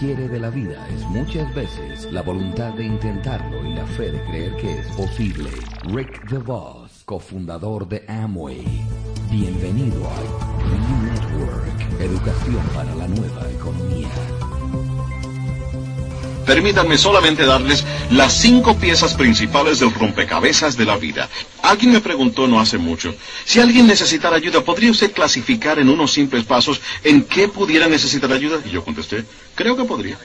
y lo que quiere de la vida es muchas veces la voluntad de intentarlo y la fe de creer que es posible. Rick DeVos, cofundador de Amway. Bienvenido a New Network, educación para la nueva economía. Permítanme solamente darles las cinco piezas principales del rompecabezas de la vida. Alguien me preguntó no hace mucho, si alguien necesitara ayuda, ¿podría usted clasificar en unos simples pasos en qué pudiera necesitar ayuda? Y yo contesté, creo que podría.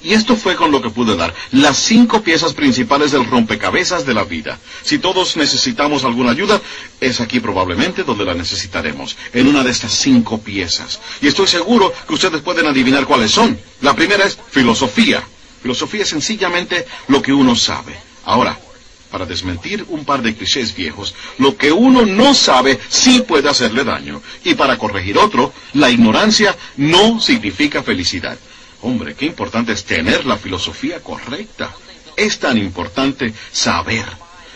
Y esto fue con lo que pude dar, las cinco piezas principales del rompecabezas de la vida. Si todos necesitamos alguna ayuda, es aquí probablemente donde la necesitaremos, en una de estas cinco piezas. Y estoy seguro que ustedes pueden adivinar cuáles son. La primera es filosofía. Filosofía es sencillamente lo que uno sabe. Ahora, para desmentir un par de clichés viejos, lo que uno no sabe sí puede hacerle daño. Y para corregir otro, la ignorancia no significa felicidad. Hombre, qué importante es tener la filosofía correcta. Es tan importante saber.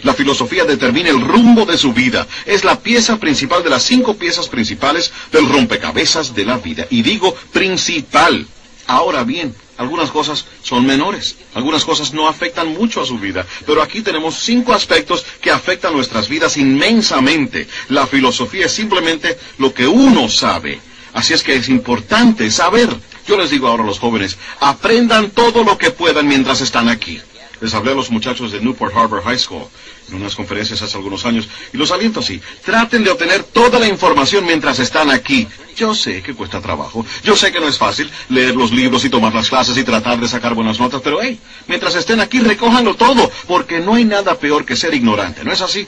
La filosofía determina el rumbo de su vida. Es la pieza principal de las cinco piezas principales del rompecabezas de la vida. Y digo principal. Ahora bien, algunas cosas son menores, algunas cosas no afectan mucho a su vida, pero aquí tenemos cinco aspectos que afectan nuestras vidas inmensamente. La filosofía es simplemente lo que uno sabe. Así es que es importante saber. Yo les digo ahora a los jóvenes, aprendan todo lo que puedan mientras están aquí. Les hablé a los muchachos de Newport Harbor High School en unas conferencias hace algunos años y los aliento así. Traten de obtener toda la información mientras están aquí. Yo sé que cuesta trabajo. Yo sé que no es fácil leer los libros y tomar las clases y tratar de sacar buenas notas, pero hey, mientras estén aquí recójanlo todo, porque no hay nada peor que ser ignorante, ¿no es así?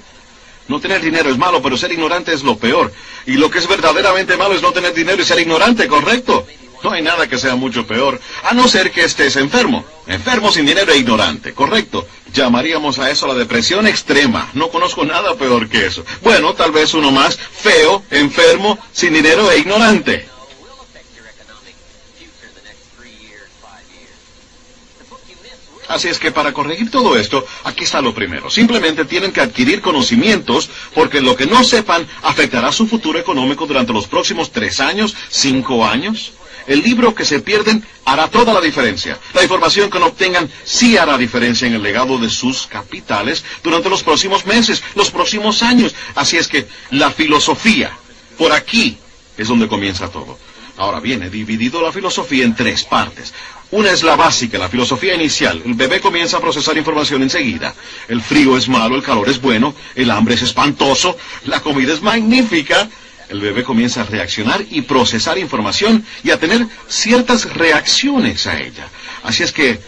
No tener dinero es malo, pero ser ignorante es lo peor. Y lo que es verdaderamente malo es no tener dinero y ser ignorante, ¿correcto? No hay nada que sea mucho peor, a no ser que estés enfermo. Enfermo sin dinero e ignorante, correcto. Llamaríamos a eso la depresión extrema. No conozco nada peor que eso. Bueno, tal vez uno más, feo, enfermo, sin dinero e ignorante. Así es que para corregir todo esto, aquí está lo primero. Simplemente tienen que adquirir conocimientos porque lo que no sepan afectará su futuro económico durante los próximos tres años, cinco años. El libro que se pierden hará toda la diferencia. La información que no obtengan sí hará diferencia en el legado de sus capitales durante los próximos meses, los próximos años. Así es que la filosofía, por aquí, es donde comienza todo. Ahora bien, he dividido la filosofía en tres partes. Una es la básica, la filosofía inicial. El bebé comienza a procesar información enseguida. El frío es malo, el calor es bueno, el hambre es espantoso, la comida es magnífica, el bebé comienza a reaccionar y procesar información y a tener ciertas reacciones a ella. Así es que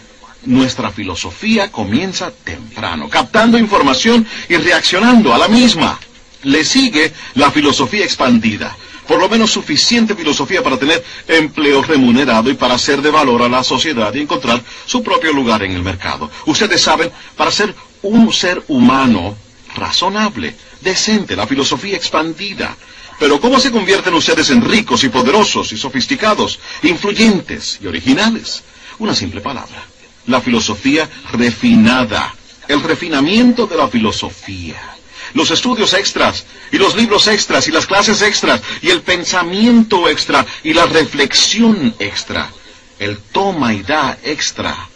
nuestra filosofía comienza temprano, captando información y reaccionando a la misma. Le sigue la filosofía expandida, por lo menos suficiente filosofía para tener empleo remunerado y para ser de valor a la sociedad y encontrar su propio lugar en el mercado. Ustedes saben, para ser un ser humano razonable, decente, la filosofía expandida, pero ¿cómo se convierten ustedes en ricos y poderosos y sofisticados, influyentes y originales? Una simple palabra. La filosofía refinada. El refinamiento de la filosofía. Los estudios extras y los libros extras y las clases extras y el pensamiento extra y la reflexión extra. El toma y da extra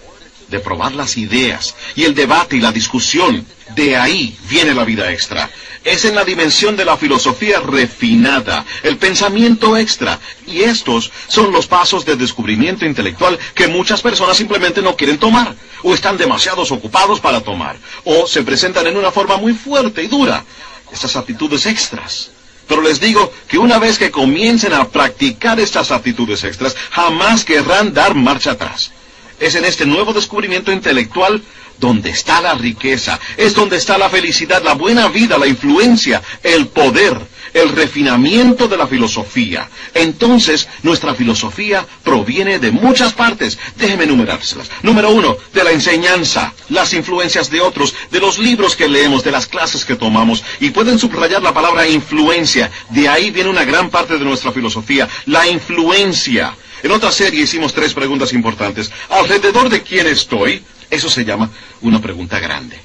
de probar las ideas y el debate y la discusión. De ahí viene la vida extra. Es en la dimensión de la filosofía refinada, el pensamiento extra. Y estos son los pasos de descubrimiento intelectual que muchas personas simplemente no quieren tomar, o están demasiado ocupados para tomar, o se presentan en una forma muy fuerte y dura. Estas actitudes extras. Pero les digo que una vez que comiencen a practicar estas actitudes extras, jamás querrán dar marcha atrás. Es en este nuevo descubrimiento intelectual donde está la riqueza, es donde está la felicidad, la buena vida, la influencia, el poder, el refinamiento de la filosofía. Entonces, nuestra filosofía proviene de muchas partes. Déjeme enumerárselas. Número uno, de la enseñanza, las influencias de otros, de los libros que leemos, de las clases que tomamos. Y pueden subrayar la palabra influencia. De ahí viene una gran parte de nuestra filosofía, la influencia. En otra serie hicimos tres preguntas importantes. ¿Alrededor de quién estoy? Eso se llama una pregunta grande.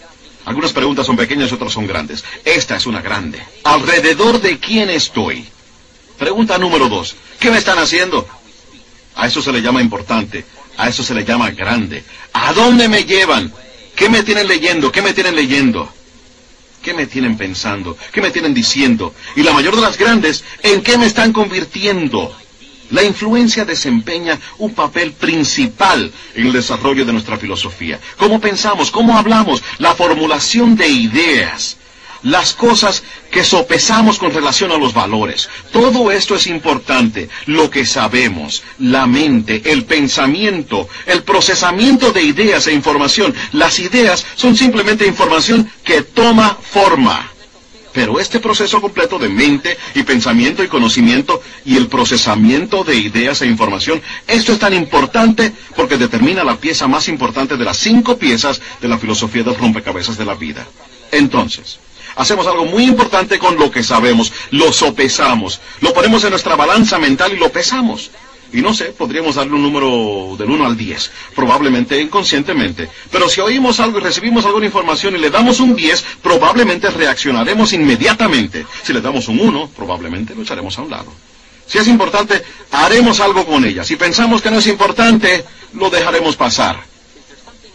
Algunas preguntas son pequeñas otras son grandes. Esta es una grande. ¿Alrededor de quién estoy? Pregunta número dos. ¿Qué me están haciendo? A eso se le llama importante. A eso se le llama grande. ¿A dónde me llevan? ¿Qué me tienen leyendo? ¿Qué me tienen leyendo? ¿Qué me tienen pensando? ¿Qué me tienen diciendo? Y la mayor de las grandes, ¿en qué me están convirtiendo? La influencia desempeña un papel principal en el desarrollo de nuestra filosofía. ¿Cómo pensamos? ¿Cómo hablamos? La formulación de ideas las cosas que sopesamos con relación a los valores. Todo esto es importante. Lo que sabemos, la mente, el pensamiento, el procesamiento de ideas e información. Las ideas son simplemente información que toma forma. Pero este proceso completo de mente y pensamiento y conocimiento y el procesamiento de ideas e información, esto es tan importante porque determina la pieza más importante de las cinco piezas de la filosofía del rompecabezas de la vida. Entonces, hacemos algo muy importante con lo que sabemos, lo sopesamos, lo ponemos en nuestra balanza mental y lo pesamos. Y no sé, podríamos darle un número del 1 al 10, probablemente inconscientemente. Pero si oímos algo y recibimos alguna información y le damos un 10, probablemente reaccionaremos inmediatamente. Si le damos un 1, probablemente lo echaremos a un lado. Si es importante, haremos algo con ella. Si pensamos que no es importante, lo dejaremos pasar.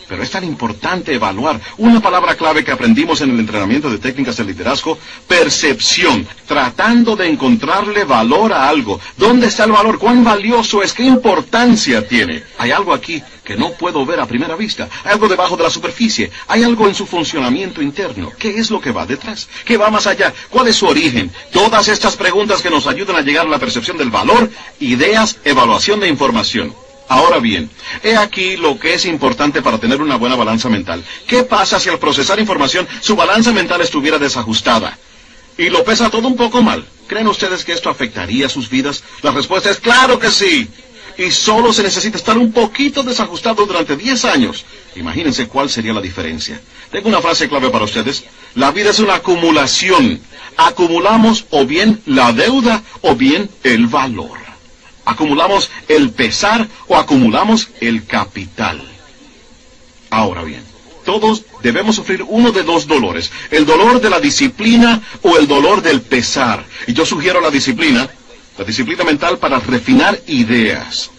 Pero es tan importante evaluar una palabra clave que aprendimos en el entrenamiento de técnicas de liderazgo, percepción, tratando de encontrarle valor a algo. ¿Dónde está el valor? ¿Cuán valioso es? ¿Qué importancia tiene? Hay algo aquí que no puedo ver a primera vista. Hay algo debajo de la superficie. Hay algo en su funcionamiento interno. ¿Qué es lo que va detrás? ¿Qué va más allá? ¿Cuál es su origen? Todas estas preguntas que nos ayudan a llegar a la percepción del valor, ideas, evaluación de información. Ahora bien, he aquí lo que es importante para tener una buena balanza mental. ¿Qué pasa si al procesar información su balanza mental estuviera desajustada? Y lo pesa todo un poco mal. ¿Creen ustedes que esto afectaría sus vidas? La respuesta es claro que sí. Y solo se necesita estar un poquito desajustado durante 10 años. Imagínense cuál sería la diferencia. Tengo una frase clave para ustedes. La vida es una acumulación. Acumulamos o bien la deuda o bien el valor acumulamos el pesar o acumulamos el capital. Ahora bien, todos debemos sufrir uno de dos dolores, el dolor de la disciplina o el dolor del pesar. Y yo sugiero la disciplina, la disciplina mental para refinar ideas.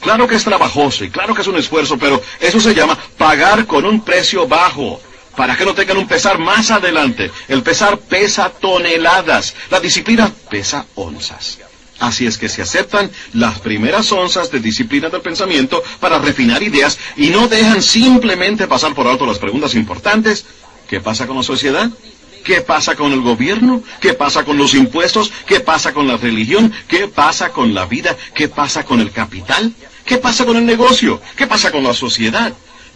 Claro que es trabajoso y claro que es un esfuerzo, pero eso se llama pagar con un precio bajo para que no tengan un pesar más adelante. El pesar pesa toneladas, la disciplina pesa onzas. Así es que se aceptan las primeras onzas de disciplina del pensamiento para refinar ideas y no dejan simplemente pasar por alto las preguntas importantes. ¿Qué pasa con la sociedad? ¿Qué pasa con el gobierno? ¿Qué pasa con los impuestos? ¿Qué pasa con la religión? ¿Qué pasa con la vida? ¿Qué pasa con el capital? ¿Qué pasa con el negocio? ¿Qué pasa con la sociedad?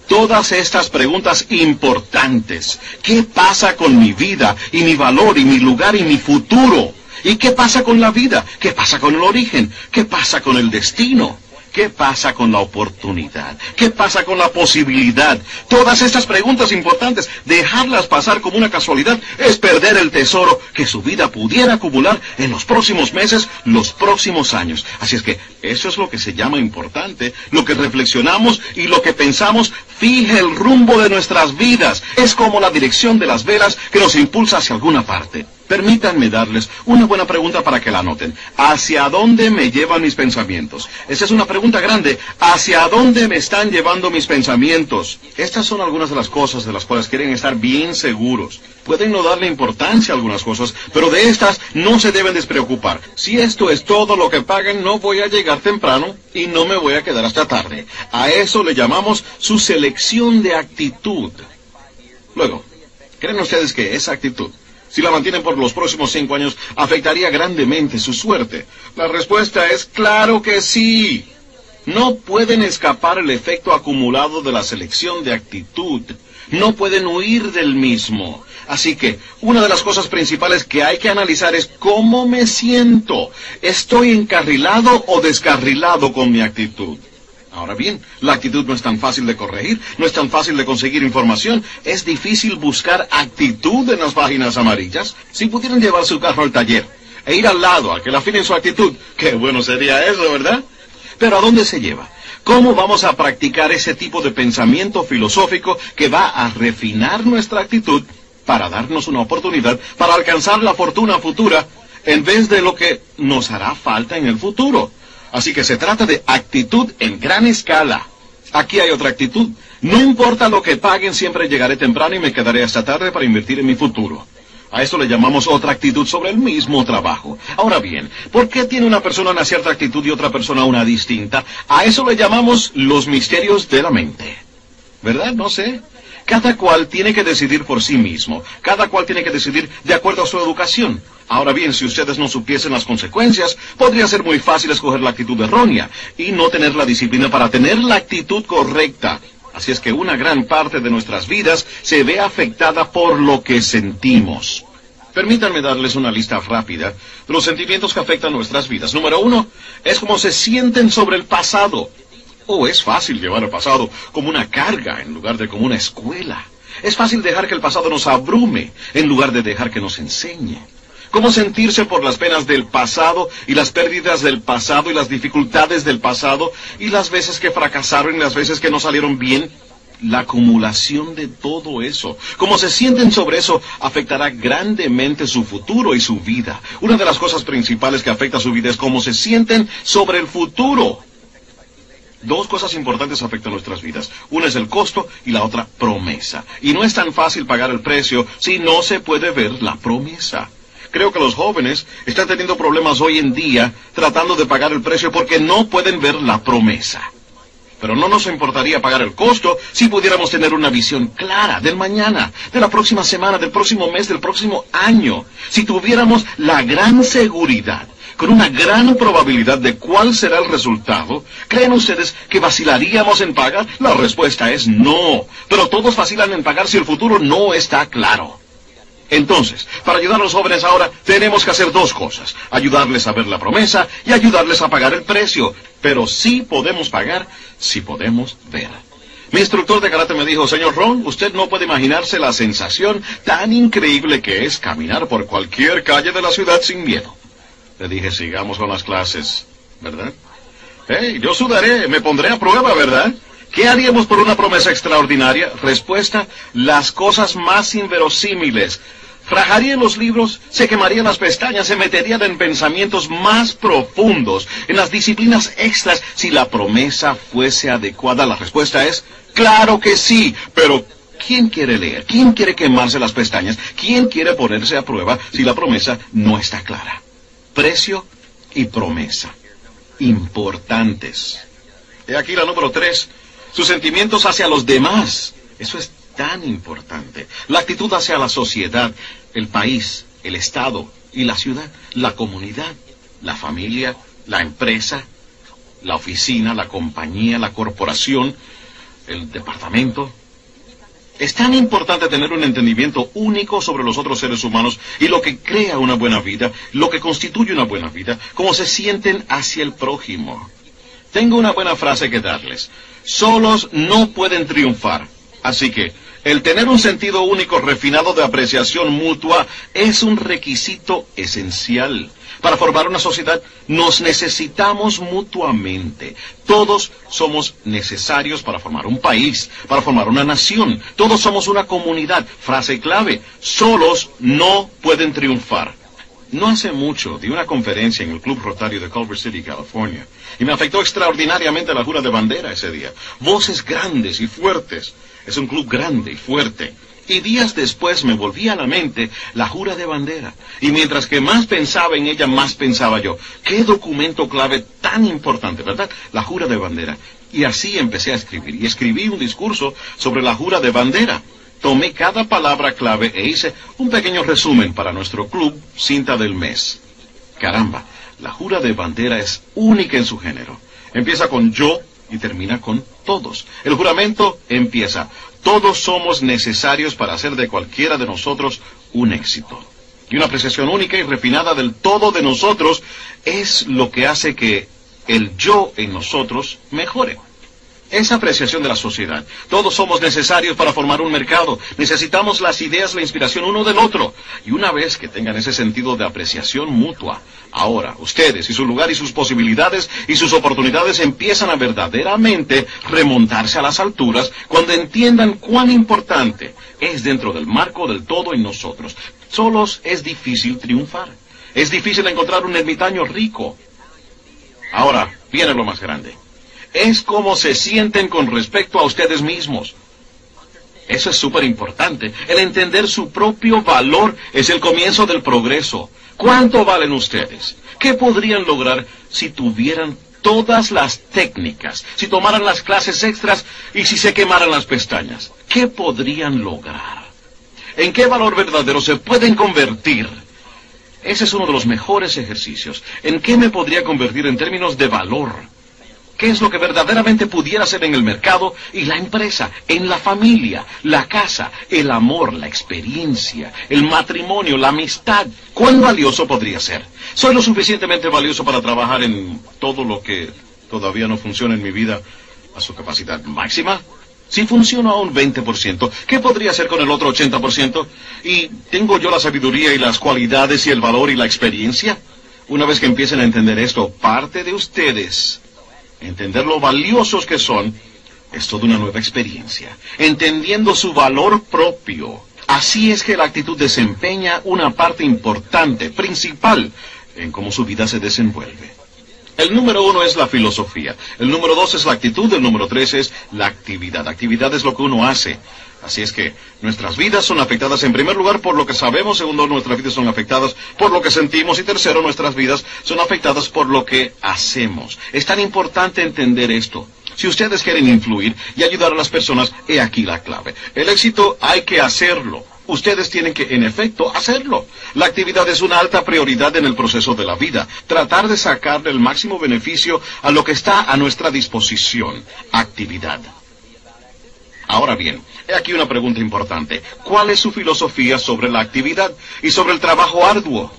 Todas estas preguntas importantes. ¿Qué pasa con mi vida y mi valor y mi lugar y mi futuro? ¿Y qué pasa con la vida? ¿Qué pasa con el origen? ¿Qué pasa con el destino? ¿Qué pasa con la oportunidad? ¿Qué pasa con la posibilidad? Todas estas preguntas importantes, dejarlas pasar como una casualidad es perder el tesoro que su vida pudiera acumular en los próximos meses, los próximos años. Así es que eso es lo que se llama importante. Lo que reflexionamos y lo que pensamos fija el rumbo de nuestras vidas. Es como la dirección de las velas que nos impulsa hacia alguna parte. Permítanme darles una buena pregunta para que la anoten. ¿Hacia dónde me llevan mis pensamientos? Esa es una pregunta grande. ¿Hacia dónde me están llevando mis pensamientos? Estas son algunas de las cosas de las cuales quieren estar bien seguros. Pueden no darle importancia a algunas cosas, pero de estas no se deben despreocupar. Si esto es todo lo que pagan, no voy a llegar temprano y no me voy a quedar hasta tarde. A eso le llamamos su selección de actitud. Luego, ¿creen ustedes que esa actitud si la mantienen por los próximos cinco años, afectaría grandemente su suerte? La respuesta es claro que sí. No pueden escapar el efecto acumulado de la selección de actitud. No pueden huir del mismo. Así que una de las cosas principales que hay que analizar es cómo me siento. ¿Estoy encarrilado o descarrilado con mi actitud? Ahora bien, la actitud no es tan fácil de corregir, no es tan fácil de conseguir información, es difícil buscar actitud en las páginas amarillas. Si pudieran llevar su carro al taller e ir al lado a que le afinen su actitud, qué bueno sería eso, ¿verdad? Pero ¿a dónde se lleva? ¿Cómo vamos a practicar ese tipo de pensamiento filosófico que va a refinar nuestra actitud para darnos una oportunidad para alcanzar la fortuna futura en vez de lo que nos hará falta en el futuro? Así que se trata de actitud en gran escala. Aquí hay otra actitud. No importa lo que paguen, siempre llegaré temprano y me quedaré hasta tarde para invertir en mi futuro. A eso le llamamos otra actitud sobre el mismo trabajo. Ahora bien, ¿por qué tiene una persona una cierta actitud y otra persona una distinta? A eso le llamamos los misterios de la mente. ¿Verdad? No sé. Cada cual tiene que decidir por sí mismo. Cada cual tiene que decidir de acuerdo a su educación. Ahora bien, si ustedes no supiesen las consecuencias, podría ser muy fácil escoger la actitud errónea y no tener la disciplina para tener la actitud correcta. Así es que una gran parte de nuestras vidas se ve afectada por lo que sentimos. Permítanme darles una lista rápida de los sentimientos que afectan nuestras vidas. Número uno, es como se sienten sobre el pasado. O es fácil llevar el pasado como una carga en lugar de como una escuela. Es fácil dejar que el pasado nos abrume en lugar de dejar que nos enseñe. Cómo sentirse por las penas del pasado y las pérdidas del pasado y las dificultades del pasado y las veces que fracasaron y las veces que no salieron bien. La acumulación de todo eso, cómo se sienten sobre eso, afectará grandemente su futuro y su vida. Una de las cosas principales que afecta su vida es cómo se sienten sobre el futuro. Dos cosas importantes afectan nuestras vidas. Una es el costo y la otra promesa. Y no es tan fácil pagar el precio si no se puede ver la promesa. Creo que los jóvenes están teniendo problemas hoy en día tratando de pagar el precio porque no pueden ver la promesa. Pero no nos importaría pagar el costo si pudiéramos tener una visión clara del mañana, de la próxima semana, del próximo mes, del próximo año. Si tuviéramos la gran seguridad con una gran probabilidad de cuál será el resultado, ¿creen ustedes que vacilaríamos en pagar? La respuesta es no. Pero todos vacilan en pagar si el futuro no está claro. Entonces, para ayudar a los jóvenes ahora, tenemos que hacer dos cosas. Ayudarles a ver la promesa y ayudarles a pagar el precio. Pero sí podemos pagar si podemos ver. Mi instructor de karate me dijo, señor Ron, usted no puede imaginarse la sensación tan increíble que es caminar por cualquier calle de la ciudad sin miedo. Le dije, sigamos con las clases, ¿verdad? Hey, yo sudaré, me pondré a prueba, ¿verdad? ¿Qué haríamos por una promesa extraordinaria? Respuesta, las cosas más inverosímiles. Frajaría los libros, se quemarían las pestañas, se meterían en pensamientos más profundos, en las disciplinas extras, si la promesa fuese adecuada. La respuesta es, claro que sí, pero ¿quién quiere leer? ¿Quién quiere quemarse las pestañas? ¿Quién quiere ponerse a prueba si la promesa no está clara? precio y promesa. Importantes. He aquí la número tres. Sus sentimientos hacia los demás. Eso es tan importante. La actitud hacia la sociedad, el país, el Estado y la ciudad, la comunidad, la familia, la empresa, la oficina, la compañía, la corporación, el departamento, es tan importante tener un entendimiento único sobre los otros seres humanos y lo que crea una buena vida, lo que constituye una buena vida, cómo se sienten hacia el prójimo. Tengo una buena frase que darles. Solos no pueden triunfar. Así que el tener un sentido único refinado de apreciación mutua es un requisito esencial. Para formar una sociedad nos necesitamos mutuamente. Todos somos necesarios para formar un país, para formar una nación. Todos somos una comunidad. Frase clave, solos no pueden triunfar. No hace mucho di una conferencia en el Club Rotario de Culver City, California, y me afectó extraordinariamente la jura de bandera ese día. Voces grandes y fuertes. Es un club grande y fuerte. Y días después me volvía a la mente la jura de bandera. Y mientras que más pensaba en ella, más pensaba yo. Qué documento clave tan importante, ¿verdad? La jura de bandera. Y así empecé a escribir. Y escribí un discurso sobre la jura de bandera. Tomé cada palabra clave e hice un pequeño resumen para nuestro club Cinta del Mes. Caramba, la jura de bandera es única en su género. Empieza con yo y termina con todos. El juramento empieza. Todos somos necesarios para hacer de cualquiera de nosotros un éxito. Y una apreciación única y refinada del todo de nosotros es lo que hace que el yo en nosotros mejore esa apreciación de la sociedad. Todos somos necesarios para formar un mercado. Necesitamos las ideas, la inspiración uno del otro. Y una vez que tengan ese sentido de apreciación mutua, ahora ustedes y su lugar y sus posibilidades y sus oportunidades empiezan a verdaderamente remontarse a las alturas cuando entiendan cuán importante es dentro del marco del todo en nosotros. Solos es difícil triunfar. Es difícil encontrar un ermitaño rico. Ahora, viene lo más grande. Es como se sienten con respecto a ustedes mismos. Eso es súper importante. El entender su propio valor es el comienzo del progreso. ¿Cuánto valen ustedes? ¿Qué podrían lograr si tuvieran todas las técnicas, si tomaran las clases extras y si se quemaran las pestañas? ¿Qué podrían lograr? ¿En qué valor verdadero se pueden convertir? Ese es uno de los mejores ejercicios. ¿En qué me podría convertir en términos de valor? ¿Qué es lo que verdaderamente pudiera ser en el mercado y la empresa, en la familia, la casa, el amor, la experiencia, el matrimonio, la amistad? ¿Cuán valioso podría ser? ¿Soy lo suficientemente valioso para trabajar en todo lo que todavía no funciona en mi vida a su capacidad máxima? Si funciona a un 20%, ¿qué podría hacer con el otro 80%? ¿Y tengo yo la sabiduría y las cualidades y el valor y la experiencia? Una vez que empiecen a entender esto, parte de ustedes entender lo valiosos que son, es toda una nueva experiencia. Entendiendo su valor propio. Así es que la actitud desempeña una parte importante, principal, en cómo su vida se desenvuelve. El número uno es la filosofía, el número dos es la actitud, el número tres es la actividad. Actividad es lo que uno hace. Así es que nuestras vidas son afectadas en primer lugar por lo que sabemos, segundo nuestras vidas son afectadas por lo que sentimos y tercero nuestras vidas son afectadas por lo que hacemos. Es tan importante entender esto. Si ustedes quieren influir y ayudar a las personas, he aquí la clave. El éxito hay que hacerlo. Ustedes tienen que, en efecto, hacerlo. La actividad es una alta prioridad en el proceso de la vida. Tratar de sacarle el máximo beneficio a lo que está a nuestra disposición. Actividad. Ahora bien, he aquí una pregunta importante. ¿Cuál es su filosofía sobre la actividad y sobre el trabajo arduo?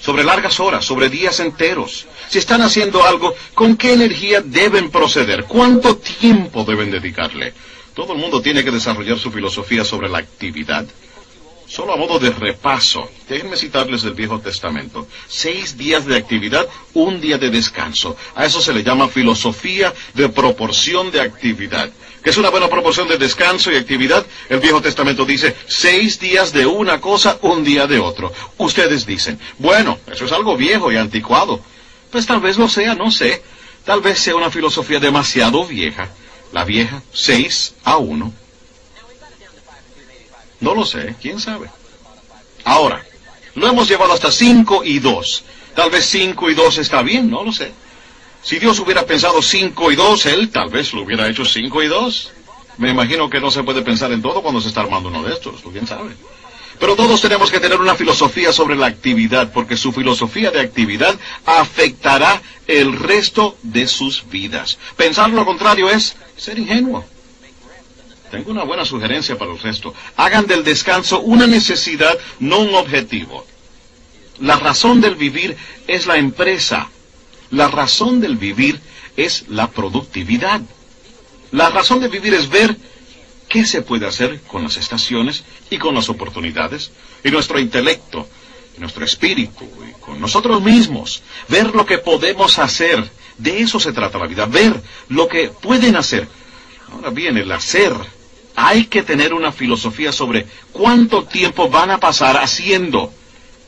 Sobre largas horas, sobre días enteros. Si están haciendo algo, ¿con qué energía deben proceder? ¿Cuánto tiempo deben dedicarle? Todo el mundo tiene que desarrollar su filosofía sobre la actividad. Solo a modo de repaso, déjenme citarles del Viejo Testamento. Seis días de actividad, un día de descanso. A eso se le llama filosofía de proporción de actividad. ¿Qué es una buena proporción de descanso y actividad? El Viejo Testamento dice seis días de una cosa, un día de otro. Ustedes dicen, bueno, eso es algo viejo y anticuado. Pues tal vez lo sea, no sé. Tal vez sea una filosofía demasiado vieja. La vieja, seis a uno. No lo sé, quién sabe. Ahora, lo hemos llevado hasta 5 y 2. Tal vez 5 y 2 está bien, no lo sé. Si Dios hubiera pensado 5 y 2, Él tal vez lo hubiera hecho 5 y 2. Me imagino que no se puede pensar en todo cuando se está armando uno de estos, quién sabe. Pero todos tenemos que tener una filosofía sobre la actividad, porque su filosofía de actividad afectará el resto de sus vidas. Pensar lo contrario es ser ingenuo. Tengo una buena sugerencia para el resto. Hagan del descanso una necesidad, no un objetivo. La razón del vivir es la empresa. La razón del vivir es la productividad. La razón de vivir es ver qué se puede hacer con las estaciones y con las oportunidades y nuestro intelecto, y nuestro espíritu y con nosotros mismos. Ver lo que podemos hacer. De eso se trata la vida. Ver lo que pueden hacer. Ahora bien, el hacer hay que tener una filosofía sobre cuánto tiempo van a pasar haciendo.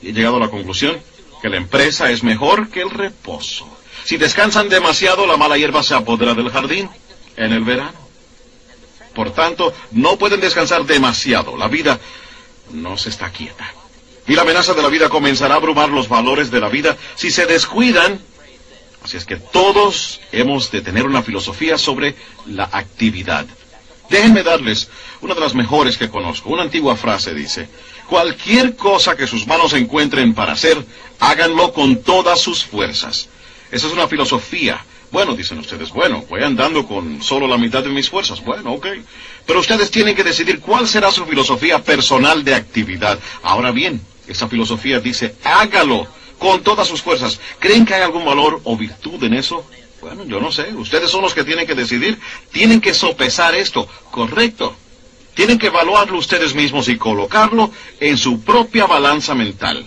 Y he llegado a la conclusión que la empresa es mejor que el reposo. Si descansan demasiado, la mala hierba se apodera del jardín en el verano. Por tanto, no pueden descansar demasiado. La vida no se está quieta. Y la amenaza de la vida comenzará a abrumar los valores de la vida si se descuidan. Así es que todos hemos de tener una filosofía sobre la actividad. Déjenme darles una de las mejores que conozco. Una antigua frase dice, cualquier cosa que sus manos encuentren para hacer, háganlo con todas sus fuerzas. Esa es una filosofía. Bueno, dicen ustedes, bueno, voy andando con solo la mitad de mis fuerzas. Bueno, ok. Pero ustedes tienen que decidir cuál será su filosofía personal de actividad. Ahora bien, esa filosofía dice, hágalo con todas sus fuerzas. ¿Creen que hay algún valor o virtud en eso? Bueno, yo no sé. Ustedes son los que tienen que decidir. Tienen que sopesar esto. Correcto. Tienen que evaluarlo ustedes mismos y colocarlo en su propia balanza mental.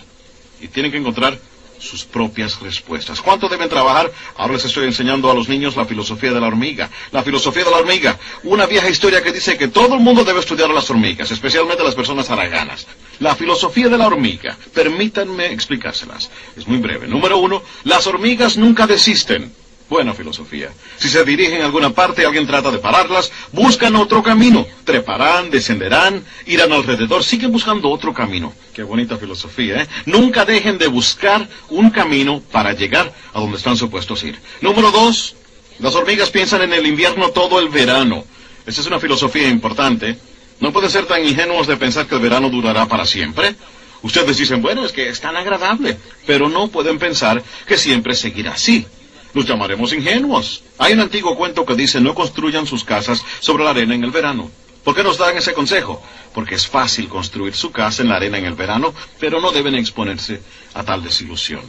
Y tienen que encontrar sus propias respuestas. ¿Cuánto deben trabajar? Ahora les estoy enseñando a los niños la filosofía de la hormiga. La filosofía de la hormiga. Una vieja historia que dice que todo el mundo debe estudiar a las hormigas, especialmente las personas haraganas. La filosofía de la hormiga. Permítanme explicárselas. Es muy breve. Número uno, las hormigas nunca desisten. Buena filosofía. Si se dirigen a alguna parte y alguien trata de pararlas, buscan otro camino. Treparán, descenderán, irán alrededor, siguen buscando otro camino. Qué bonita filosofía, ¿eh? Nunca dejen de buscar un camino para llegar a donde están supuestos ir. Número dos, las hormigas piensan en el invierno todo el verano. Esa es una filosofía importante. No pueden ser tan ingenuos de pensar que el verano durará para siempre. Ustedes dicen, bueno, es que es tan agradable, pero no pueden pensar que siempre seguirá así. Los llamaremos ingenuos. Hay un antiguo cuento que dice no construyan sus casas sobre la arena en el verano. ¿Por qué nos dan ese consejo? Porque es fácil construir su casa en la arena en el verano, pero no deben exponerse a tal desilusión.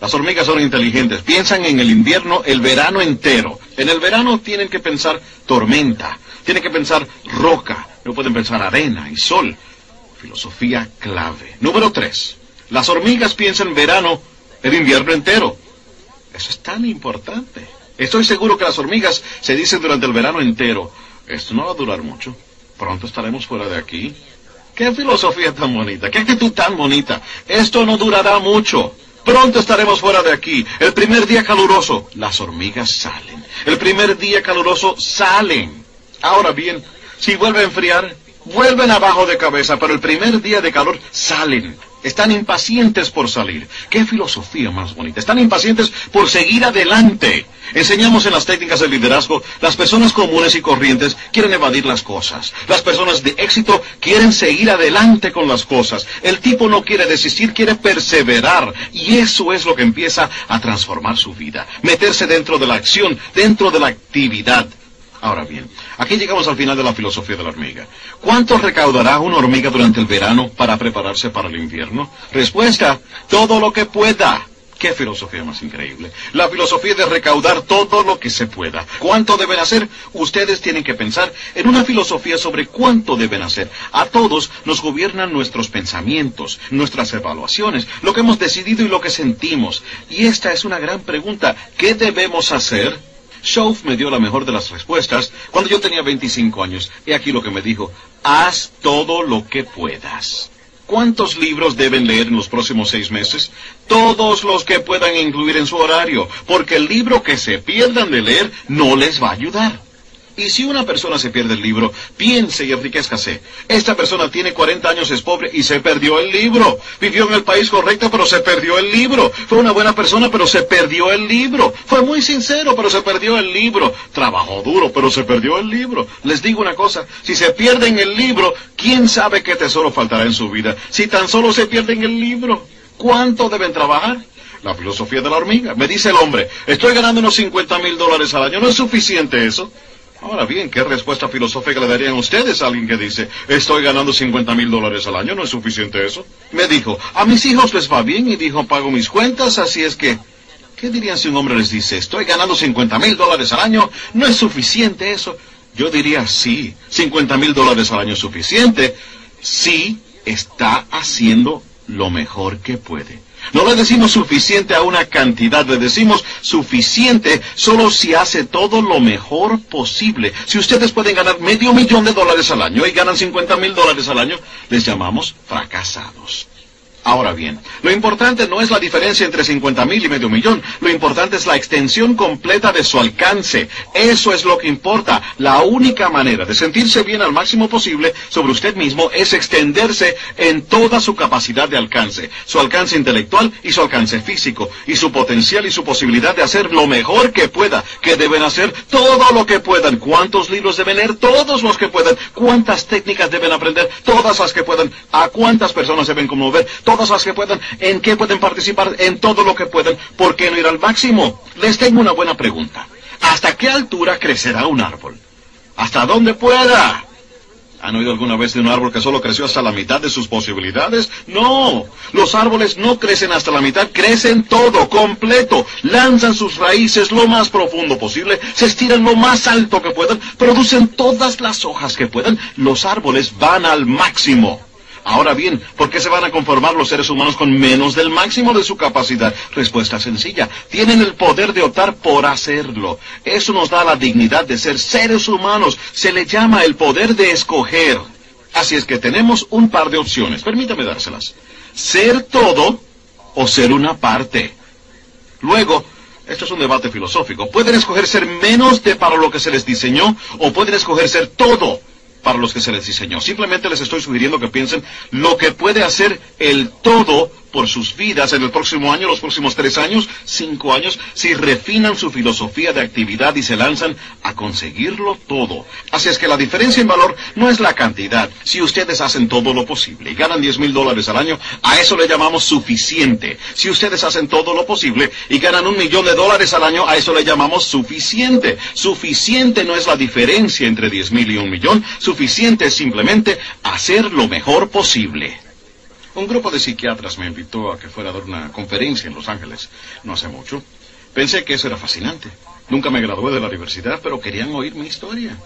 Las hormigas son inteligentes, piensan en el invierno el verano entero. En el verano tienen que pensar tormenta, tienen que pensar roca, no pueden pensar arena y sol. Filosofía clave. Número tres. Las hormigas piensan verano el invierno entero. Eso es tan importante. Estoy seguro que las hormigas se dicen durante el verano entero, esto no va a durar mucho. Pronto estaremos fuera de aquí. Qué filosofía tan bonita, qué actitud tan bonita. Esto no durará mucho. Pronto estaremos fuera de aquí. El primer día caluroso, las hormigas salen. El primer día caluroso salen. Ahora bien, si vuelve a enfriar, vuelven abajo de cabeza, pero el primer día de calor salen. Están impacientes por salir. Qué filosofía más bonita. Están impacientes por seguir adelante. Enseñamos en las técnicas de liderazgo, las personas comunes y corrientes quieren evadir las cosas. Las personas de éxito quieren seguir adelante con las cosas. El tipo no quiere desistir, quiere perseverar. Y eso es lo que empieza a transformar su vida. Meterse dentro de la acción, dentro de la actividad. Ahora bien, aquí llegamos al final de la filosofía de la hormiga. ¿Cuánto recaudará una hormiga durante el verano para prepararse para el invierno? Respuesta, todo lo que pueda. Qué filosofía más increíble. La filosofía de recaudar todo lo que se pueda. ¿Cuánto deben hacer? Ustedes tienen que pensar en una filosofía sobre cuánto deben hacer. A todos nos gobiernan nuestros pensamientos, nuestras evaluaciones, lo que hemos decidido y lo que sentimos. Y esta es una gran pregunta. ¿Qué debemos hacer? Schauf me dio la mejor de las respuestas cuando yo tenía 25 años. Y aquí lo que me dijo, haz todo lo que puedas. ¿Cuántos libros deben leer en los próximos seis meses? Todos los que puedan incluir en su horario, porque el libro que se pierdan de leer no les va a ayudar. Y si una persona se pierde el libro, piense y enriquezcase. Esta persona tiene 40 años, es pobre y se perdió el libro. Vivió en el país correcto, pero se perdió el libro. Fue una buena persona, pero se perdió el libro. Fue muy sincero, pero se perdió el libro. Trabajó duro, pero se perdió el libro. Les digo una cosa, si se pierden el libro, ¿quién sabe qué tesoro faltará en su vida? Si tan solo se pierden el libro, ¿cuánto deben trabajar? La filosofía de la hormiga. Me dice el hombre, estoy ganando unos 50 mil dólares al año. ¿No es suficiente eso? Ahora bien, ¿qué respuesta filosófica le darían ustedes a alguien que dice, estoy ganando 50 mil dólares al año, no es suficiente eso? Me dijo, a mis hijos les va bien y dijo, pago mis cuentas, así es que... ¿Qué dirían si un hombre les dice, estoy ganando 50 mil dólares al año, no es suficiente eso? Yo diría, sí, 50 mil dólares al año es suficiente. Sí, está haciendo lo mejor que puede. No le decimos suficiente a una cantidad, le decimos suficiente solo si hace todo lo mejor posible. Si ustedes pueden ganar medio millón de dólares al año y ganan 50 mil dólares al año, les llamamos fracasados. Ahora bien, lo importante no es la diferencia entre 50 mil y medio millón, lo importante es la extensión completa de su alcance. Eso es lo que importa. La única manera de sentirse bien al máximo posible sobre usted mismo es extenderse en toda su capacidad de alcance, su alcance intelectual y su alcance físico, y su potencial y su posibilidad de hacer lo mejor que pueda, que deben hacer todo lo que puedan. ¿Cuántos libros deben leer? Todos los que puedan. ¿Cuántas técnicas deben aprender? Todas las que puedan. ¿A cuántas personas deben conmover? Todas las que puedan, en qué pueden participar, en todo lo que puedan, ¿por qué no ir al máximo? Les tengo una buena pregunta. ¿Hasta qué altura crecerá un árbol? ¿Hasta dónde pueda? ¿Han oído alguna vez de un árbol que solo creció hasta la mitad de sus posibilidades? No, los árboles no crecen hasta la mitad, crecen todo, completo, lanzan sus raíces lo más profundo posible, se estiran lo más alto que puedan, producen todas las hojas que puedan, los árboles van al máximo. Ahora bien, ¿por qué se van a conformar los seres humanos con menos del máximo de su capacidad? Respuesta sencilla. Tienen el poder de optar por hacerlo. Eso nos da la dignidad de ser seres humanos. Se le llama el poder de escoger. Así es que tenemos un par de opciones. Permítame dárselas. Ser todo o ser una parte. Luego, Esto es un debate filosófico. Pueden escoger ser menos de para lo que se les diseñó o pueden escoger ser todo para los que se les diseñó. Simplemente les estoy sugiriendo que piensen lo que puede hacer el todo por sus vidas en el próximo año, los próximos tres años, cinco años, si refinan su filosofía de actividad y se lanzan a conseguirlo todo. Así es que la diferencia en valor no es la cantidad. Si ustedes hacen todo lo posible y ganan 10 mil dólares al año, a eso le llamamos suficiente. Si ustedes hacen todo lo posible y ganan un millón de dólares al año, a eso le llamamos suficiente. Suficiente no es la diferencia entre 10 mil y un millón. Suficiente es simplemente hacer lo mejor posible. Un grupo de psiquiatras me invitó a que fuera a dar una conferencia en Los Ángeles no hace mucho. Pensé que eso era fascinante. Nunca me gradué de la universidad, pero querían oír mi historia.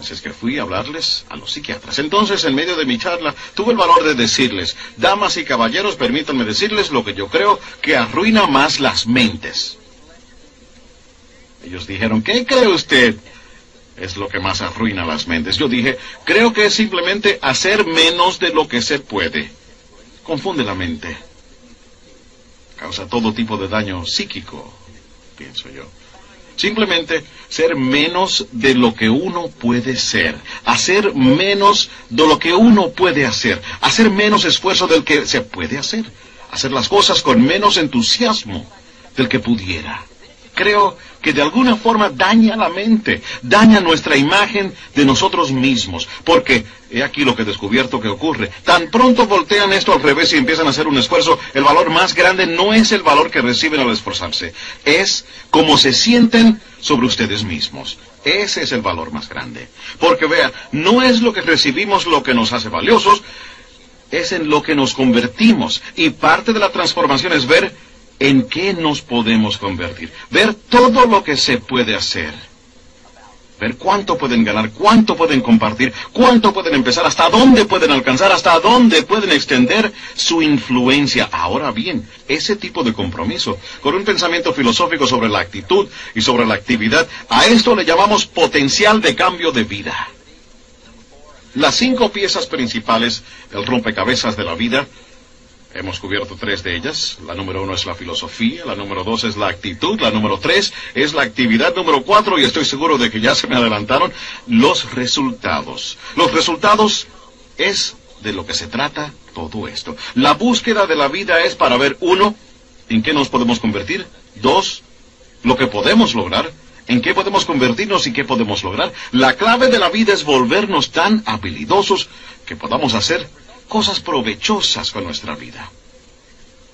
Así es que fui a hablarles a los psiquiatras. Entonces, en medio de mi charla, tuve el valor de decirles, damas y caballeros, permítanme decirles lo que yo creo que arruina más las mentes. Ellos dijeron, ¿qué cree usted? Es lo que más arruina las mentes. Yo dije, creo que es simplemente hacer menos de lo que se puede confunde la mente. Causa todo tipo de daño psíquico, pienso yo. Simplemente ser menos de lo que uno puede ser, hacer menos de lo que uno puede hacer, hacer menos esfuerzo del que se puede hacer, hacer las cosas con menos entusiasmo del que pudiera. Creo que de alguna forma daña la mente, daña nuestra imagen de nosotros mismos. Porque, he aquí lo que he descubierto que ocurre. Tan pronto voltean esto al revés y empiezan a hacer un esfuerzo, el valor más grande no es el valor que reciben al esforzarse, es cómo se sienten sobre ustedes mismos. Ese es el valor más grande. Porque vea, no es lo que recibimos lo que nos hace valiosos, es en lo que nos convertimos. Y parte de la transformación es ver en qué nos podemos convertir, ver todo lo que se puede hacer, ver cuánto pueden ganar, cuánto pueden compartir, cuánto pueden empezar, hasta dónde pueden alcanzar, hasta dónde pueden extender su influencia. Ahora bien, ese tipo de compromiso, con un pensamiento filosófico sobre la actitud y sobre la actividad, a esto le llamamos potencial de cambio de vida. Las cinco piezas principales del rompecabezas de la vida Hemos cubierto tres de ellas. La número uno es la filosofía, la número dos es la actitud, la número tres es la actividad, número cuatro, y estoy seguro de que ya se me adelantaron, los resultados. Los resultados es de lo que se trata todo esto. La búsqueda de la vida es para ver, uno, en qué nos podemos convertir, dos, lo que podemos lograr, en qué podemos convertirnos y qué podemos lograr. La clave de la vida es volvernos tan habilidosos que podamos hacer cosas provechosas con nuestra vida.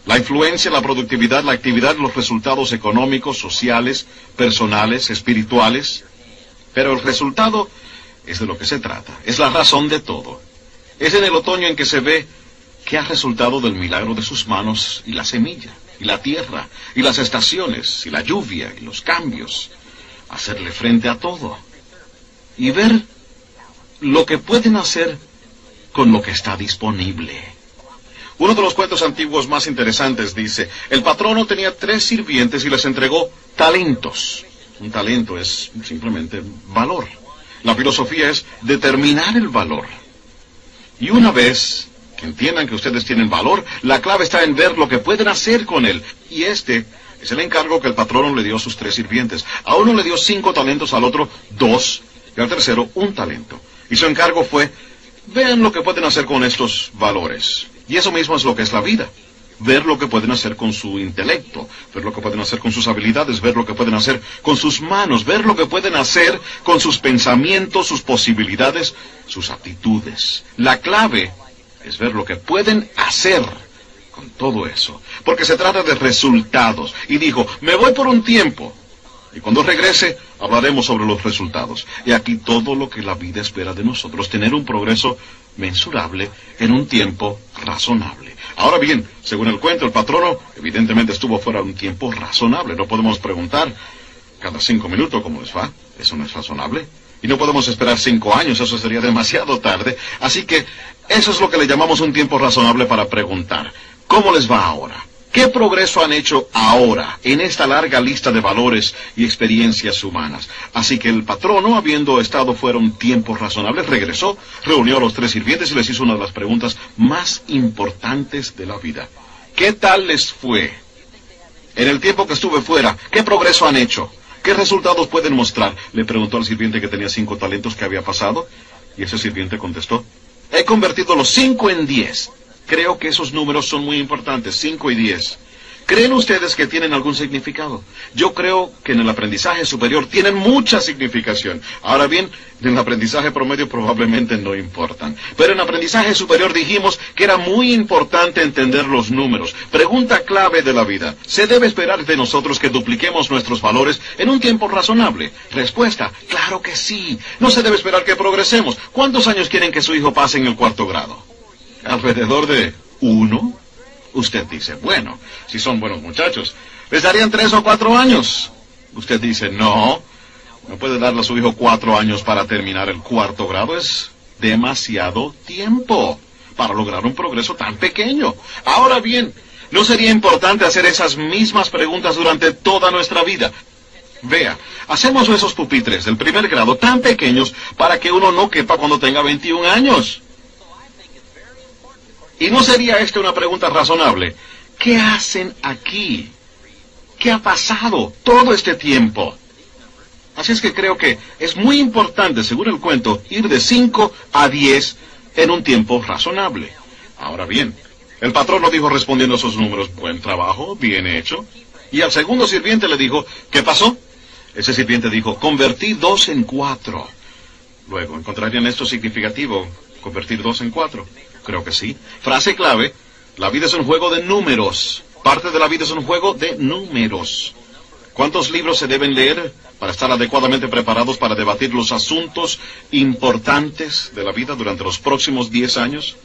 La influencia, la productividad, la actividad, los resultados económicos, sociales, personales, espirituales. Pero el resultado es de lo que se trata, es la razón de todo. Es en el otoño en que se ve qué ha resultado del milagro de sus manos y la semilla, y la tierra, y las estaciones, y la lluvia, y los cambios. Hacerle frente a todo. Y ver lo que pueden hacer con lo que está disponible. Uno de los cuentos antiguos más interesantes dice, el patrono tenía tres sirvientes y les entregó talentos. Un talento es simplemente valor. La filosofía es determinar el valor. Y una vez que entiendan que ustedes tienen valor, la clave está en ver lo que pueden hacer con él. Y este es el encargo que el patrono le dio a sus tres sirvientes. A uno le dio cinco talentos, al otro dos, y al tercero un talento. Y su encargo fue Vean lo que pueden hacer con estos valores. Y eso mismo es lo que es la vida. Ver lo que pueden hacer con su intelecto, ver lo que pueden hacer con sus habilidades, ver lo que pueden hacer con sus manos, ver lo que pueden hacer con sus pensamientos, sus posibilidades, sus aptitudes. La clave es ver lo que pueden hacer con todo eso. Porque se trata de resultados. Y dijo, me voy por un tiempo, y cuando regrese, hablaremos sobre los resultados. Y aquí todo lo que la vida espera de nosotros, tener un progreso mensurable en un tiempo razonable. Ahora bien, según el cuento, el patrono evidentemente estuvo fuera un tiempo razonable. No podemos preguntar cada cinco minutos cómo les va. Eso no es razonable. Y no podemos esperar cinco años, eso sería demasiado tarde. Así que eso es lo que le llamamos un tiempo razonable para preguntar. ¿Cómo les va ahora? ¿Qué progreso han hecho ahora en esta larga lista de valores y experiencias humanas? Así que el patrono, habiendo estado fuera un tiempo razonable, regresó, reunió a los tres sirvientes y les hizo una de las preguntas más importantes de la vida. ¿Qué tal les fue? En el tiempo que estuve fuera, ¿qué progreso han hecho? ¿Qué resultados pueden mostrar? Le preguntó al sirviente que tenía cinco talentos que había pasado. Y ese sirviente contestó, he convertido los cinco en diez. Creo que esos números son muy importantes, cinco y diez. ¿Creen ustedes que tienen algún significado? Yo creo que en el aprendizaje superior tienen mucha significación. Ahora bien, en el aprendizaje promedio probablemente no importan. Pero en aprendizaje superior dijimos que era muy importante entender los números. Pregunta clave de la vida. ¿Se debe esperar de nosotros que dupliquemos nuestros valores en un tiempo razonable? Respuesta, claro que sí. No se debe esperar que progresemos. ¿Cuántos años quieren que su hijo pase en el cuarto grado? Alrededor de uno, Usted dice, bueno, si son buenos muchachos, les darían tres o cuatro años. Usted dice, no, no puede darle a su hijo cuatro años para terminar el cuarto grado. Es demasiado tiempo para lograr un progreso tan pequeño. Ahora bien, ¿no sería importante hacer esas mismas preguntas durante toda nuestra vida? Vea, hacemos esos pupitres del primer grado tan pequeños para que uno no quepa cuando tenga 21 años. ¿Y no sería esta una pregunta razonable? ¿Qué hacen aquí? ¿Qué ha pasado todo este tiempo? Así es que creo que es muy importante, según el cuento, ir de 5 a 10 en un tiempo razonable. Ahora bien, el patrón lo dijo respondiendo a esos números, buen trabajo, bien hecho. Y al segundo sirviente le dijo, ¿qué pasó? Ese sirviente dijo, convertí dos en cuatro. Luego, ¿encontrarían esto significativo? Convertir dos en cuatro. Creo que sí. Frase clave. La vida es un juego de números. Parte de la vida es un juego de números. ¿Cuántos libros se deben leer para estar adecuadamente preparados para debatir los asuntos importantes de la vida durante los próximos diez años?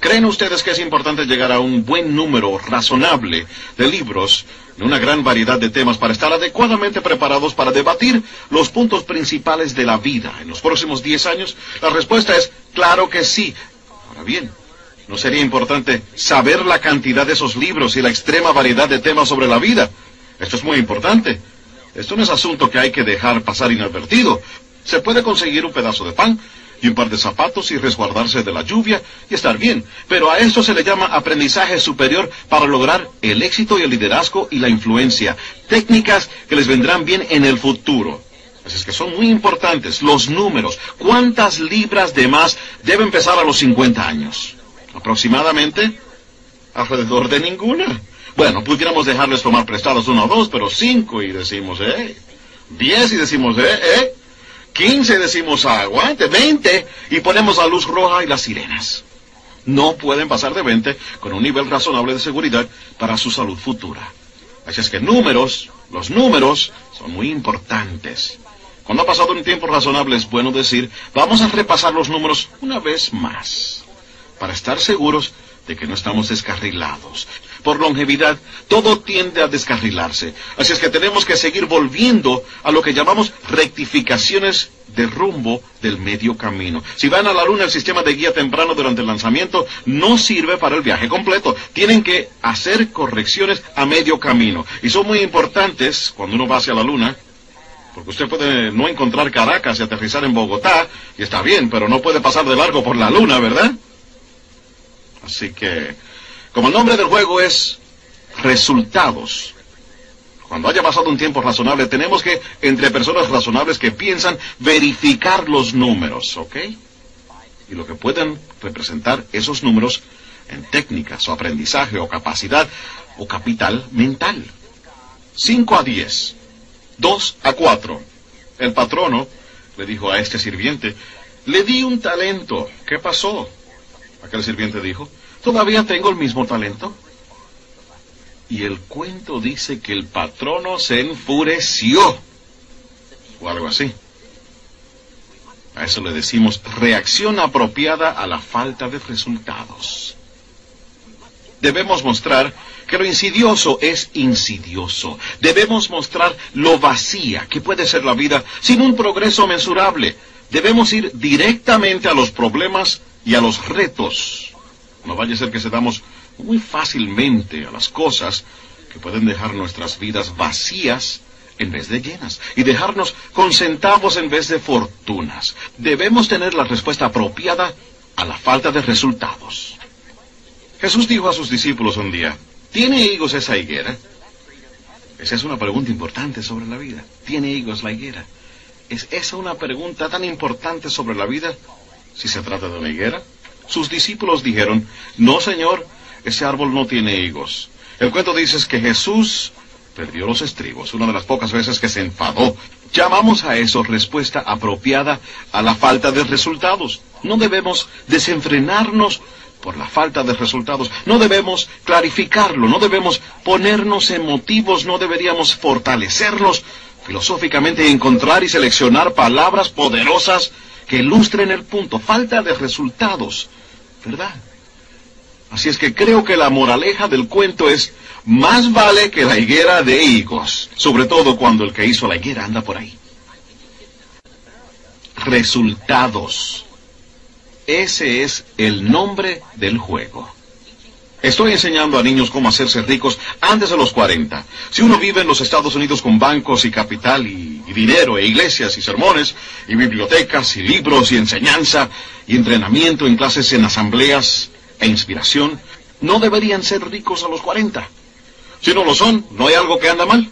¿Creen ustedes que es importante llegar a un buen número razonable de libros en una gran variedad de temas para estar adecuadamente preparados para debatir los puntos principales de la vida en los próximos diez años? La respuesta es claro que sí. Ahora bien, ¿no sería importante saber la cantidad de esos libros y la extrema variedad de temas sobre la vida? Esto es muy importante. Esto no es asunto que hay que dejar pasar inadvertido. Se puede conseguir un pedazo de pan y un par de zapatos y resguardarse de la lluvia y estar bien. Pero a esto se le llama aprendizaje superior para lograr el éxito y el liderazgo y la influencia. Técnicas que les vendrán bien en el futuro. Así es que son muy importantes los números. ¿Cuántas libras de más debe empezar a los 50 años? Aproximadamente alrededor de ninguna. Bueno, pudiéramos dejarles tomar prestados uno o dos, pero cinco y decimos, eh. Diez y decimos, eh, eh. Quince y decimos, aguante. Veinte y ponemos la luz roja y las sirenas. No pueden pasar de veinte con un nivel razonable de seguridad para su salud futura. Así es que números, los números, son muy importantes. Cuando ha pasado un tiempo razonable es bueno decir, vamos a repasar los números una vez más, para estar seguros de que no estamos descarrilados. Por longevidad, todo tiende a descarrilarse. Así es que tenemos que seguir volviendo a lo que llamamos rectificaciones de rumbo del medio camino. Si van a la luna, el sistema de guía temprano durante el lanzamiento no sirve para el viaje completo. Tienen que hacer correcciones a medio camino. Y son muy importantes cuando uno va hacia la luna, porque usted puede no encontrar Caracas y aterrizar en Bogotá, y está bien, pero no puede pasar de largo por la luna, ¿verdad? Así que, como el nombre del juego es resultados, cuando haya pasado un tiempo razonable, tenemos que, entre personas razonables que piensan, verificar los números, ¿ok? Y lo que pueden representar esos números en técnicas o aprendizaje o capacidad o capital mental. 5 a 10. 2 a 4. El patrono le dijo a este sirviente, le di un talento. ¿Qué pasó? Aquel sirviente dijo, ¿todavía tengo el mismo talento? Y el cuento dice que el patrono se enfureció. O algo así. A eso le decimos reacción apropiada a la falta de resultados. Debemos mostrar que lo insidioso es insidioso. Debemos mostrar lo vacía que puede ser la vida sin un progreso mensurable. Debemos ir directamente a los problemas y a los retos. No vaya a ser que cedamos muy fácilmente a las cosas que pueden dejar nuestras vidas vacías en vez de llenas y dejarnos con centavos en vez de fortunas. Debemos tener la respuesta apropiada a la falta de resultados. Jesús dijo a sus discípulos un día, ¿tiene higos esa higuera? Esa es una pregunta importante sobre la vida. ¿Tiene higos la higuera? ¿Es esa una pregunta tan importante sobre la vida si se trata de una higuera? Sus discípulos dijeron, no señor, ese árbol no tiene higos. El cuento dice que Jesús perdió los estribos, una de las pocas veces que se enfadó. Llamamos a eso respuesta apropiada a la falta de resultados. No debemos desenfrenarnos por la falta de resultados. No debemos clarificarlo, no debemos ponernos en motivos, no deberíamos fortalecernos filosóficamente encontrar y seleccionar palabras poderosas que ilustren el punto. Falta de resultados, ¿verdad? Así es que creo que la moraleja del cuento es más vale que la higuera de higos, sobre todo cuando el que hizo la higuera anda por ahí. Resultados. Ese es el nombre del juego. Estoy enseñando a niños cómo hacerse ricos antes de los 40. Si uno vive en los Estados Unidos con bancos y capital y, dinero e iglesias y sermones y bibliotecas y libros y enseñanza y entrenamiento en clases en asambleas e inspiración, no deberían ser ricos a los 40. Si no lo son, no hay algo que anda mal.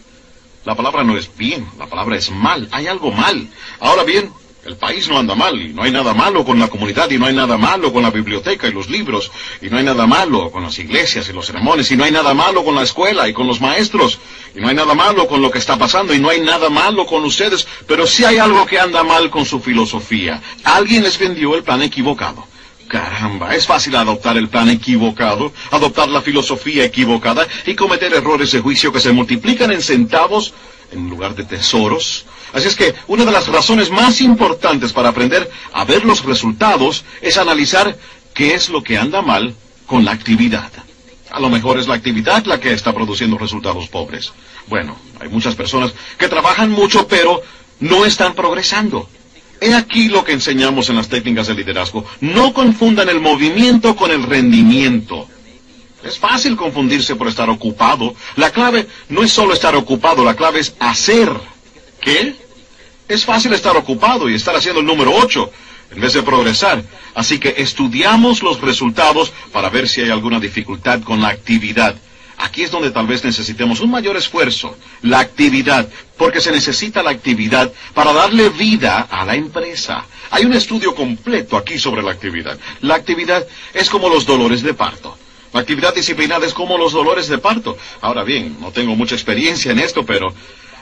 La palabra no es bien, la palabra es mal. Hay algo mal. Ahora bien, el país no anda mal y no hay nada malo con la comunidad y no hay nada malo con la biblioteca y los libros y no hay nada malo con las iglesias y los sermones y no hay nada malo con la escuela y con los maestros y no hay nada malo con lo que está pasando y no hay nada malo con ustedes, pero sí hay algo que anda mal con su filosofía. Alguien les vendió el plan equivocado. Caramba, es fácil adoptar el plan equivocado, adoptar la filosofía equivocada y cometer errores de juicio que se multiplican en centavos en lugar de tesoros. Así es que una de las razones más importantes para aprender a ver los resultados es analizar qué es lo que anda mal con la actividad. A lo mejor es la actividad la que está produciendo resultados pobres. Bueno, hay muchas personas que trabajan mucho pero no están progresando. He aquí lo que enseñamos en las técnicas de liderazgo. No confundan el movimiento con el rendimiento. Es fácil confundirse por estar ocupado. La clave no es solo estar ocupado, la clave es hacer. ¿Qué? Es fácil estar ocupado y estar haciendo el número 8 en vez de progresar. Así que estudiamos los resultados para ver si hay alguna dificultad con la actividad. Aquí es donde tal vez necesitemos un mayor esfuerzo, la actividad, porque se necesita la actividad para darle vida a la empresa. Hay un estudio completo aquí sobre la actividad. La actividad es como los dolores de parto. La actividad disciplinada es como los dolores de parto. Ahora bien, no tengo mucha experiencia en esto, pero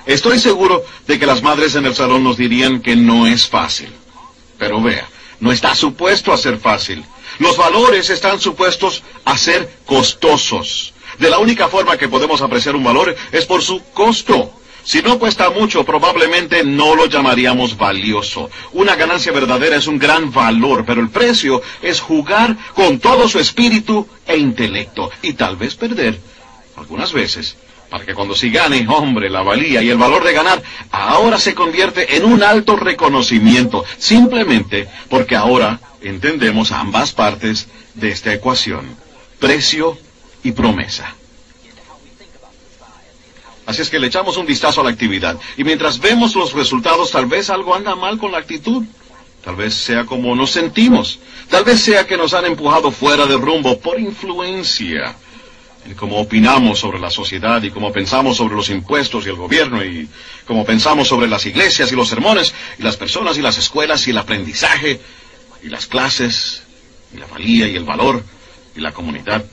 estoy seguro de que las madres en el salón nos dirían que no es fácil. Pero vea, no está supuesto a ser fácil. Los valores están supuestos a ser costosos. De la única forma que podemos apreciar un valor es por su costo. Si no cuesta mucho, probablemente no lo llamaríamos valioso. Una ganancia verdadera es un gran valor, pero el precio es jugar con todo su espíritu e intelecto y tal vez perder, algunas veces, para que cuando se gane, hombre, la valía y el valor de ganar, ahora se convierte en un alto reconocimiento, simplemente porque ahora entendemos ambas partes de esta ecuación, precio y promesa. Así es que le echamos un vistazo a la actividad. Y mientras vemos los resultados, tal vez algo anda mal con la actitud. Tal vez sea como nos sentimos. Tal vez sea que nos han empujado fuera de rumbo por influencia. Cómo opinamos sobre la sociedad y cómo pensamos sobre los impuestos y el gobierno y cómo pensamos sobre las iglesias y los sermones y las personas y las escuelas y el aprendizaje y las clases y la valía y el valor y la comunidad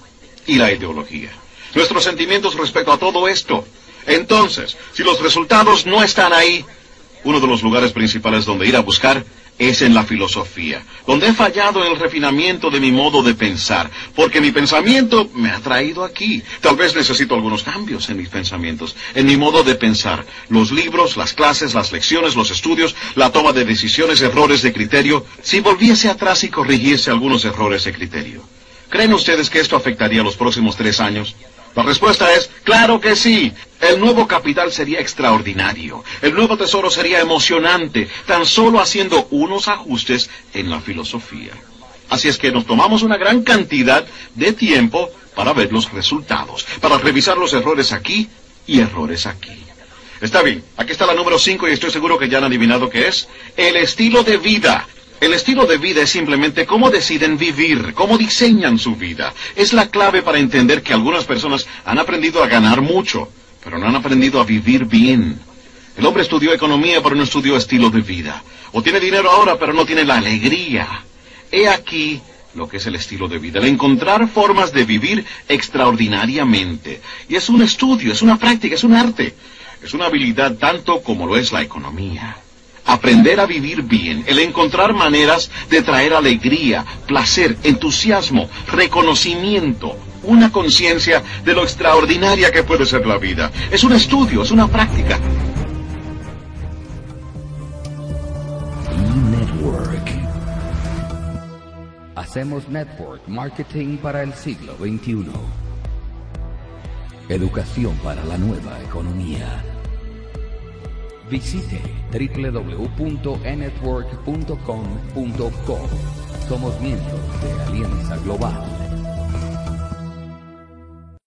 y la ideología. Nuestros sentimientos respecto a todo esto entonces, si los resultados no están ahí, uno de los lugares principales donde ir a buscar es en la filosofía, donde he fallado en el refinamiento de mi modo de pensar, porque mi pensamiento me ha traído aquí. Tal vez necesito algunos cambios en mis pensamientos, en mi modo de pensar. Los libros, las clases, las lecciones, los estudios, la toma de decisiones, errores de criterio, si volviese atrás y corrigiese algunos errores de criterio. ¿Creen ustedes que esto afectaría los próximos tres años? La respuesta es, claro que sí. El nuevo capital sería extraordinario. El nuevo tesoro sería emocionante, tan solo haciendo unos ajustes en la filosofía. Así es que nos tomamos una gran cantidad de tiempo para ver los resultados, para revisar los errores aquí y errores aquí. Está bien, aquí está la número 5 y estoy seguro que ya han adivinado qué es. El estilo de vida. El estilo de vida es simplemente cómo deciden vivir, cómo diseñan su vida. Es la clave para entender que algunas personas han aprendido a ganar mucho, pero no han aprendido a vivir bien. El hombre estudió economía, pero no estudió estilo de vida. O tiene dinero ahora, pero no tiene la alegría. He aquí lo que es el estilo de vida, el encontrar formas de vivir extraordinariamente. Y es un estudio, es una práctica, es un arte. Es una habilidad tanto como lo es la economía. Aprender a vivir bien, el encontrar maneras de traer alegría, placer, entusiasmo, reconocimiento, una conciencia de lo extraordinaria que puede ser la vida. Es un estudio, es una práctica. Network. Hacemos network marketing para el siglo XXI. Educación para la nueva economía. Visite www.enetwork.com.co. Somos miembros de Alianza Global.